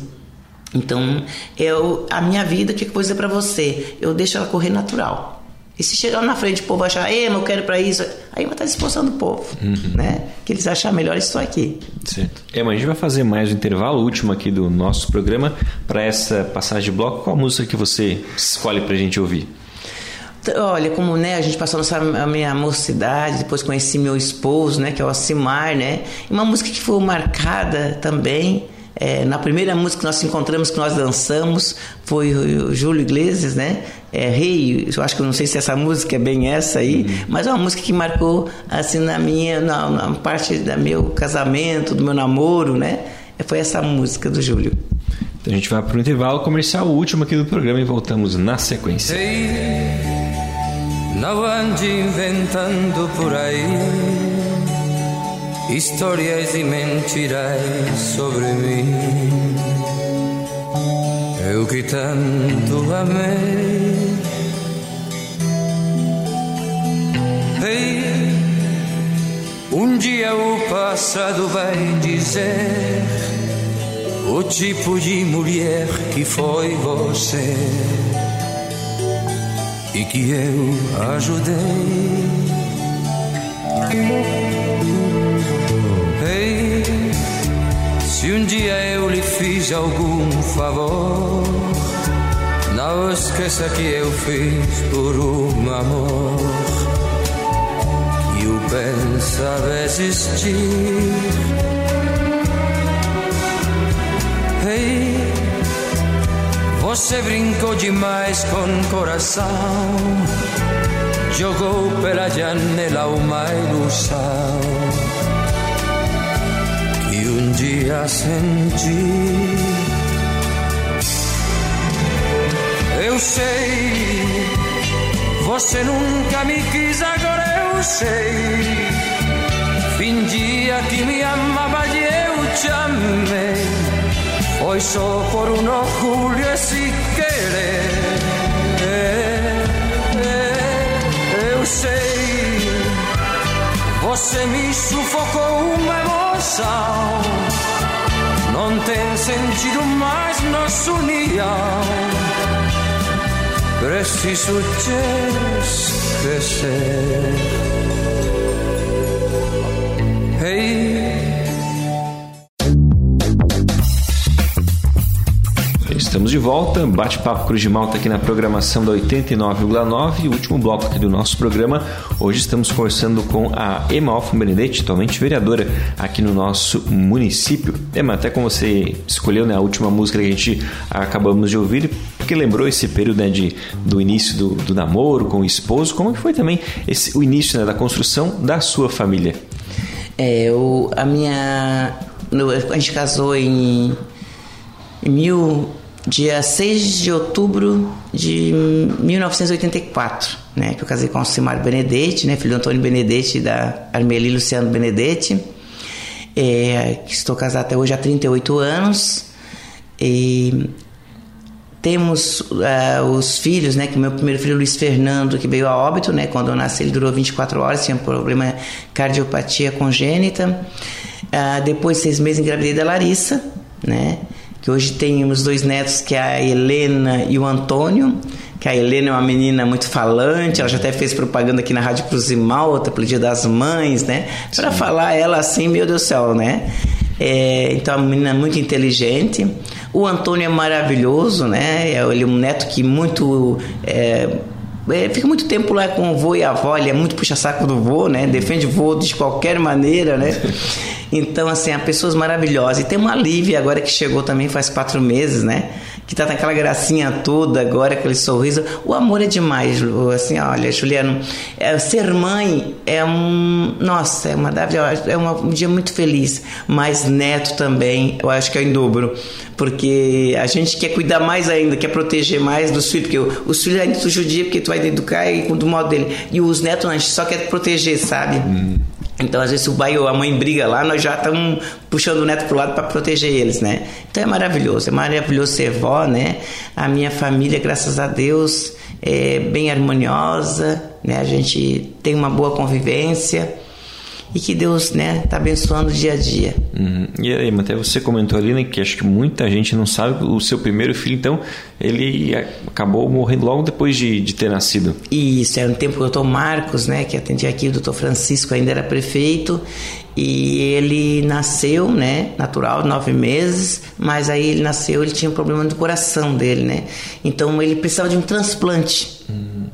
Então, eu, a minha vida, o que eu vou dizer para você? Eu deixo ela correr natural. E se chegar na frente o povo achar, ei, mas eu quero para isso, aí vai estar disposto o povo, uhum. né? Que eles achar melhor, estou aqui. Certo. É, mas a gente vai fazer mais um intervalo último aqui do nosso programa para essa passagem de bloco. Qual a música que você escolhe para a gente ouvir? Olha, como né, a gente passou a minha mocidade, depois conheci meu esposo, né, que é o Alcimar, né? Uma música que foi marcada também é, na primeira música que nós encontramos, que nós dançamos, foi o Júlio Iglesias, né? É, Rei, eu acho que eu não sei se essa música é bem essa aí, uhum. mas é uma música que marcou, assim, na minha, na, na parte do meu casamento, do meu namoro, né? Foi essa música do Júlio. Então a gente vai para o intervalo comercial, o último aqui do programa, e voltamos na sequência. Hey, não ande inventando por aí histórias e mentiras sobre mim. Eu que tanto amei. Ei, um dia o passado vai dizer o tipo de mulher que foi você e que eu ajudei. Se um dia eu lhe fiz algum favor, não esqueça que eu fiz por um amor que o pensava existir. Ei, você brincou demais com coração, jogou per allá nella uma ilusão que um dia senti. Eu sei, você nunca me quis, agora eu sei. Fingia que me amava e eu te amei. Foi só por um orgulho esse querer. Eu sei, você me sufocou uma emoção. Não tem sentido mais nossa união. Preciso te esquecer. Hey. Estamos de volta, bate-papo Cruz de Malta aqui na programação da 89,9 e último bloco aqui do nosso programa. Hoje estamos conversando com a Emma Alfa Benedetti, atualmente vereadora aqui no nosso município. Emma, até como você escolheu né, a última música que a gente acabamos de ouvir, porque lembrou esse período né, de, do início do, do, namoro com o esposo, como que foi também esse, o início né, da construção da sua família? É, eu, a minha... A gente casou em mil dia 6 de outubro de 1984, né, que eu casei com o Alcimar Benedetti, né, filho do Antônio Benedetti e da Armeli Luciano Benedetti. É, estou casado até hoje há 38 anos. E temos uh, os filhos, né, que meu primeiro filho Luiz Fernando, que veio a óbito, né, quando eu nasci ele durou 24 horas, tinha um problema cardiopatia congênita. Uh, depois seis meses engravidei da Larissa, né, que hoje tem os dois netos, que é a Helena e o Antônio, que a Helena é uma menina muito falante, ela já até fez propaganda aqui na Rádio Cruz e Malta pelo Dia das Mães, né? Para falar ela assim, meu Deus do céu, né? É, então, é uma menina muito inteligente. O Antônio é maravilhoso, né? Ele é um neto que muito... É, é, fica muito tempo lá com o vô e a avó, ele é muito puxa-saco do vô, né? Defende o vô de qualquer maneira, né? Então, assim, há pessoas maravilhosas. E tem uma Lívia agora que chegou também faz quatro meses, né? Que tá naquela gracinha toda agora, aquele sorriso. O amor é demais, assim, olha, Juliano, é, ser mãe é um. Nossa, é uma é um dia muito feliz. Mas neto também, eu acho que é em dobro. Porque a gente quer cuidar mais ainda, quer proteger mais dos filhos, porque os filhos ainda tu judia porque tu vai educar e do modo dele. E os netos a gente só quer proteger, sabe? Hum. Então, às vezes, o pai ou a mãe briga lá, nós já estamos puxando o neto pro lado para proteger eles, né? Então, é maravilhoso. É maravilhoso ser vó, né? A minha família, graças a Deus, é bem harmoniosa, né? A gente tem uma boa convivência e que Deus né está abençoando o dia a dia. Uhum. E aí, até você comentou ali né, que acho que muita gente não sabe o seu primeiro filho, então ele acabou morrendo logo depois de, de ter nascido. Isso, era um tempo que o doutor Marcos, né, que atendia aqui, o doutor Francisco ainda era prefeito e ele nasceu, né, natural, nove meses, mas aí ele nasceu, ele tinha um problema do coração dele, né, então ele precisava de um transplante. Uhum.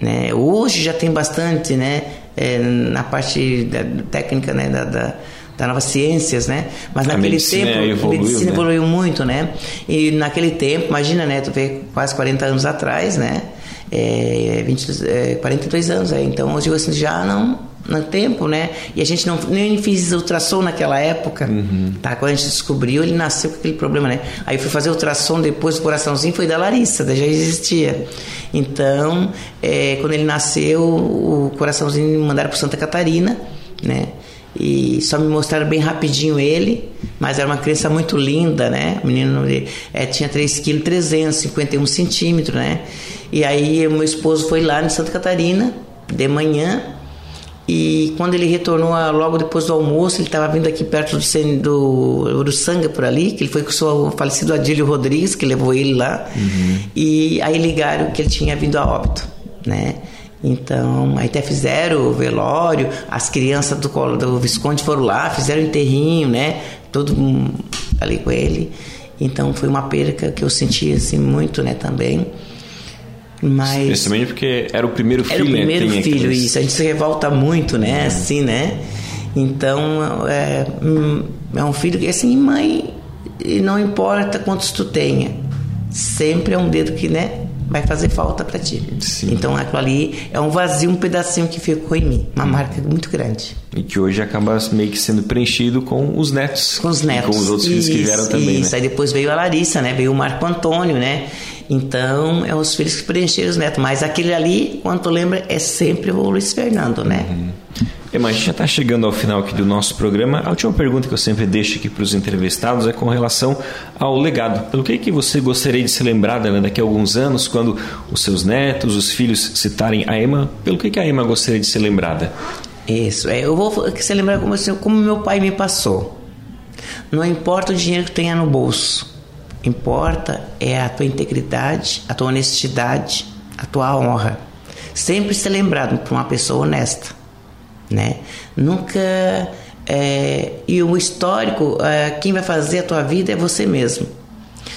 Né? Hoje já tem bastante, né? É, na parte da, técnica né, da, da, da novas ciências, né? Mas naquele tempo evoluiu, a medicina né? evoluiu muito, né? E naquele tempo, imagina, né? Tu vê quase 40 anos atrás, né? É, 20, é, 42 anos, é. então eu digo assim, já não no tempo, né? E a gente não nem fiz ultrassom naquela época, uhum. tá? Quando a gente descobriu, ele nasceu com aquele problema, né? Aí fui fazer ultrassom depois do coraçãozinho, foi da Larissa, já existia. Então, é, quando ele nasceu, o coraçãozinho me mandaram para Santa Catarina, né? E só me mostraram bem rapidinho ele, mas era uma criança muito linda, né? O menino é, tinha 3 kg 351 centímetros, né? E aí o meu esposo foi lá em Santa Catarina de manhã e quando ele retornou logo depois do almoço, ele estava vindo aqui perto do, do Uruçanga, por ali, que ele foi com o seu falecido Adílio Rodrigues, que levou ele lá. Uhum. E aí ligaram que ele tinha vindo a óbito, né? Então, aí até fizeram o velório, as crianças do, do Visconde foram lá, fizeram o enterrinho, né? Todo mundo ali com ele. Então, foi uma perca que eu senti, assim, muito, né, também. Mas Principalmente porque era o primeiro filho. Era o primeiro né? filho, aqueles... isso. A gente se revolta muito, né? Uhum. Assim, né? Então, é, hum, é um filho que, assim, mãe, não importa quantos tu tenha, sempre é um dedo que, né? vai fazer falta para ti. Sim. Então aquilo ali é um vazio, um pedacinho que ficou em mim, uma marca muito grande. E que hoje acaba meio que sendo preenchido com os netos. Com os netos. E com os outros filhos que vieram também, Isso, né? aí depois veio a Larissa, né? Veio o Marco Antônio, né? Então, é os filhos que preencheram os netos. Mas aquele ali, quando tu lembra, é sempre o Luiz Fernando, né? Ema, a gente já está chegando ao final aqui do nosso programa. A última pergunta que eu sempre deixo aqui para os entrevistados é com relação ao legado. Pelo que, que você gostaria de ser lembrada né, daqui a alguns anos, quando os seus netos, os filhos citarem a Ema? Pelo que, que a Ema gostaria de ser lembrada? Isso, é, eu vou você lembrar como, assim, como meu pai me passou. Não importa o dinheiro que tenha no bolso, importa é a tua integridade, a tua honestidade, a tua honra. Sempre ser lembrado por uma pessoa honesta, né? Nunca é, e o histórico, é, quem vai fazer a tua vida é você mesmo.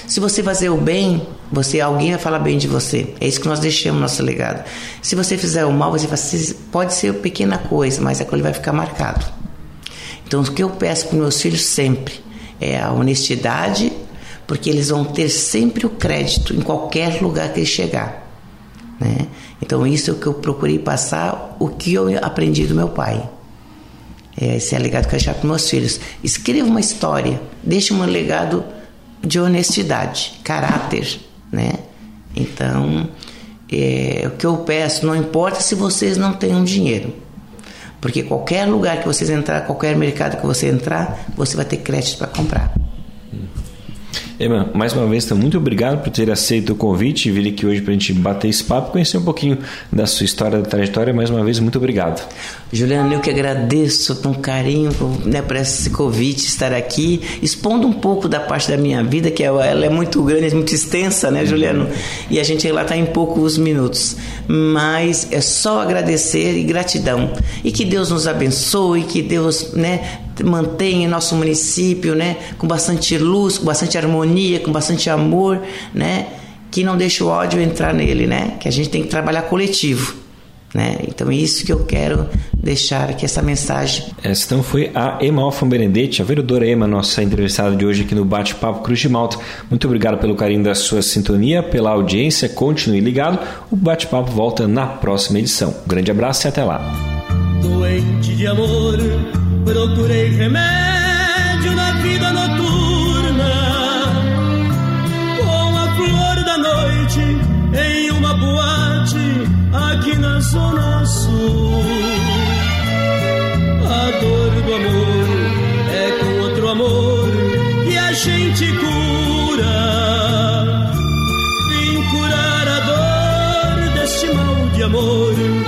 Se você fazer o bem, você alguém vai falar bem de você. É isso que nós deixamos no nosso legado. Se você fizer o mal, você pode ser pequena coisa, mas aquilo vai ficar marcado. Então, o que eu peço para meus filhos sempre é a honestidade, porque eles vão ter sempre o crédito em qualquer lugar que eles chegar. Né? Então, isso é o que eu procurei passar, o que eu aprendi do meu pai. É, esse é o legado que eu deixar para meus filhos. Escreva uma história, deixe um legado de honestidade, caráter, né? Então, é, o que eu peço, não importa se vocês não tenham dinheiro, porque qualquer lugar que vocês entrar, qualquer mercado que você entrar, você vai ter crédito para comprar. Ema, mais uma vez, então, muito obrigado por ter aceito o convite e vir aqui hoje para a gente bater esse papo, conhecer um pouquinho da sua história, da trajetória. Mais uma vez, muito obrigado. Juliano, eu que agradeço com carinho né, por esse convite, estar aqui, expondo um pouco da parte da minha vida, que ela é muito grande, muito extensa, né, Juliano? E a gente relatar em poucos minutos. Mas é só agradecer e gratidão. E que Deus nos abençoe, que Deus né, mantenha nosso município né, com bastante luz, com bastante harmonia, com bastante amor, né? Que não deixe o ódio entrar nele, né? Que a gente tem que trabalhar coletivo. Né? Então é isso que eu quero deixar aqui essa mensagem. Essa então foi a Ema Alfa Benedetti, a vereadora Ema, nossa entrevistada de hoje aqui no Bate-Papo Cruz de Malta. Muito obrigado pelo carinho da sua sintonia, pela audiência, continue ligado. O Bate-Papo volta na próxima edição. Um grande abraço e até lá. Doente de amor, procurei remédio na vida noturna, com a flor da noite em uma boate aqui na Zona Sul. A dor do amor é com outro amor que a gente cura. Vim curar a dor deste mal de amor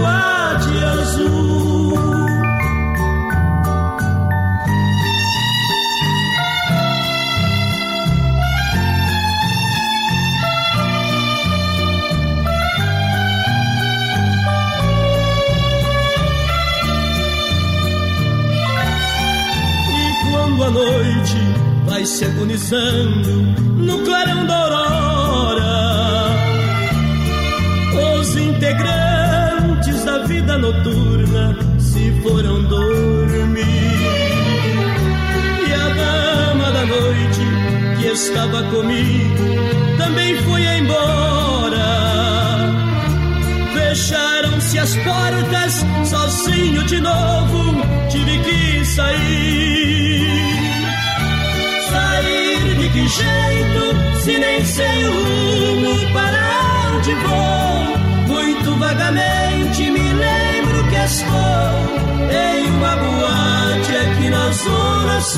se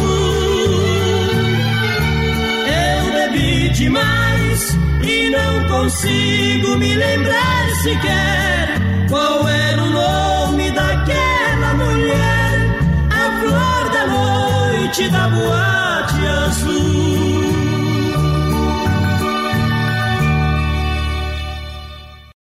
Eu bebi demais e não consigo me lembrar sequer qual era o nome daquela mulher, a flor da noite da boate azul.